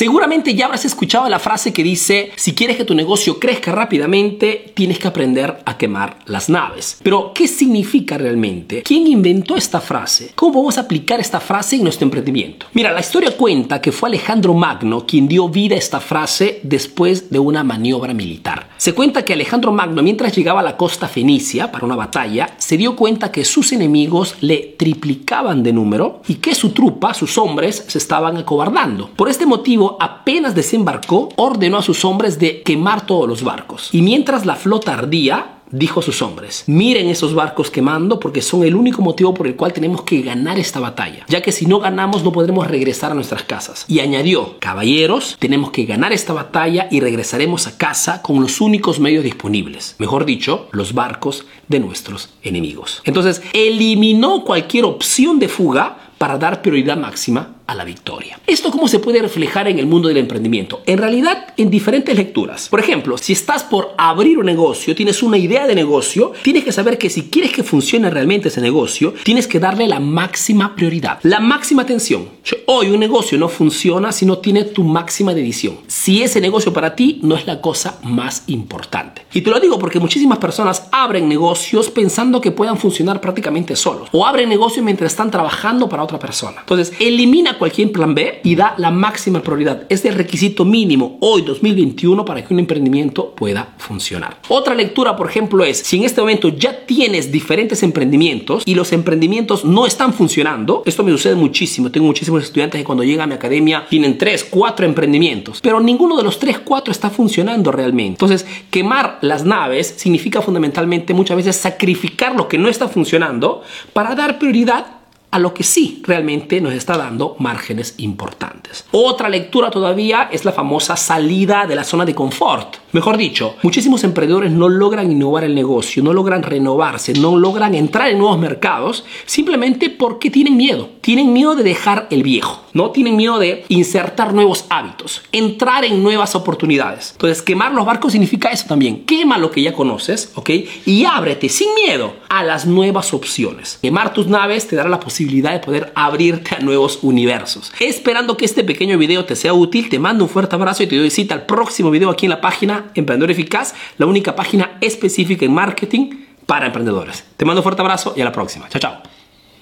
Seguramente ya habrás escuchado la frase que dice, si quieres que tu negocio crezca rápidamente, tienes que aprender a quemar las naves. Pero, ¿qué significa realmente? ¿Quién inventó esta frase? ¿Cómo vamos a aplicar esta frase en nuestro emprendimiento? Mira, la historia cuenta que fue Alejandro Magno quien dio vida a esta frase después de una maniobra militar. Se cuenta que Alejandro Magno, mientras llegaba a la costa fenicia para una batalla, se dio cuenta que sus enemigos le triplicaban de número y que su trupa, sus hombres, se estaban acobardando. Por este motivo, apenas desembarcó, ordenó a sus hombres de quemar todos los barcos. Y mientras la flota ardía, dijo a sus hombres, miren esos barcos quemando porque son el único motivo por el cual tenemos que ganar esta batalla, ya que si no ganamos no podremos regresar a nuestras casas. Y añadió, caballeros, tenemos que ganar esta batalla y regresaremos a casa con los únicos medios disponibles, mejor dicho, los barcos de nuestros enemigos. Entonces, eliminó cualquier opción de fuga para dar prioridad máxima a la victoria. ¿Esto cómo se puede reflejar en el mundo del emprendimiento? En realidad, en diferentes lecturas. Por ejemplo, si estás por abrir un negocio, tienes una idea de negocio, tienes que saber que si quieres que funcione realmente ese negocio, tienes que darle la máxima prioridad, la máxima atención. Hoy un negocio no funciona si no tiene tu máxima dedicación. Si ese negocio para ti no es la cosa más importante. Y te lo digo porque muchísimas personas abren negocios pensando que puedan funcionar prácticamente solos. O abren negocios mientras están trabajando para otra persona. Entonces, elimina cualquier plan B y da la máxima prioridad. Es el requisito mínimo hoy 2021 para que un emprendimiento pueda funcionar. Otra lectura, por ejemplo, es si en este momento ya tienes diferentes emprendimientos y los emprendimientos no están funcionando, esto me sucede muchísimo. Tengo muchísimos estudiantes que cuando llegan a mi academia tienen 3, 4 emprendimientos, pero ninguno de los 3, 4 está funcionando realmente. Entonces, quemar las naves significa fundamentalmente muchas veces sacrificar lo que no está funcionando para dar prioridad a lo que sí realmente nos está dando márgenes importantes. Otra lectura todavía es la famosa salida de la zona de confort. Mejor dicho, muchísimos emprendedores no logran innovar el negocio, no logran renovarse, no logran entrar en nuevos mercados simplemente porque tienen miedo. Tienen miedo de dejar el viejo, ¿no? Tienen miedo de insertar nuevos hábitos, entrar en nuevas oportunidades. Entonces, quemar los barcos significa eso también. Quema lo que ya conoces, ¿ok? Y ábrete sin miedo a las nuevas opciones. Quemar tus naves te dará la posibilidad de poder abrirte a nuevos universos. Esperando que este pequeño video te sea útil, te mando un fuerte abrazo y te doy cita al próximo video aquí en la página Emprendedor Eficaz, la única página específica en marketing para emprendedores. Te mando un fuerte abrazo y a la próxima. Chao, chao.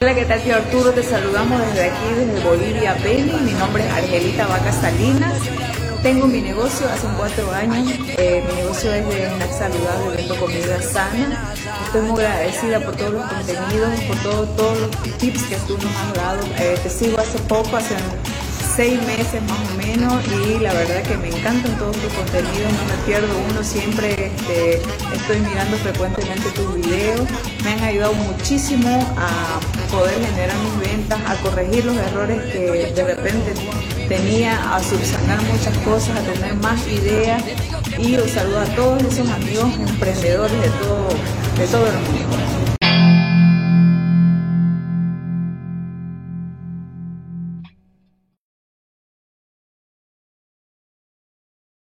Hola, ¿qué tal, tío Arturo? Te saludamos desde aquí, desde Bolivia, Beni. Mi nombre es Argelita Vaca Salinas. Tengo mi negocio hace cuatro años. Eh, mi negocio es de snack saludable, vendo comida sana. Estoy muy agradecida por todos los contenidos, por todos los tips que tú nos has dado. Eh, te sigo hace poco, hace seis meses más o menos y la verdad que me encantan todos tus contenidos, no me pierdo uno, siempre este, estoy mirando frecuentemente tus videos, me han ayudado muchísimo a poder generar mis ventas, a corregir los errores que de repente tenía, a subsanar muchas cosas, a tener más ideas y os saludo a todos esos amigos emprendedores de todo, de todo el mundo.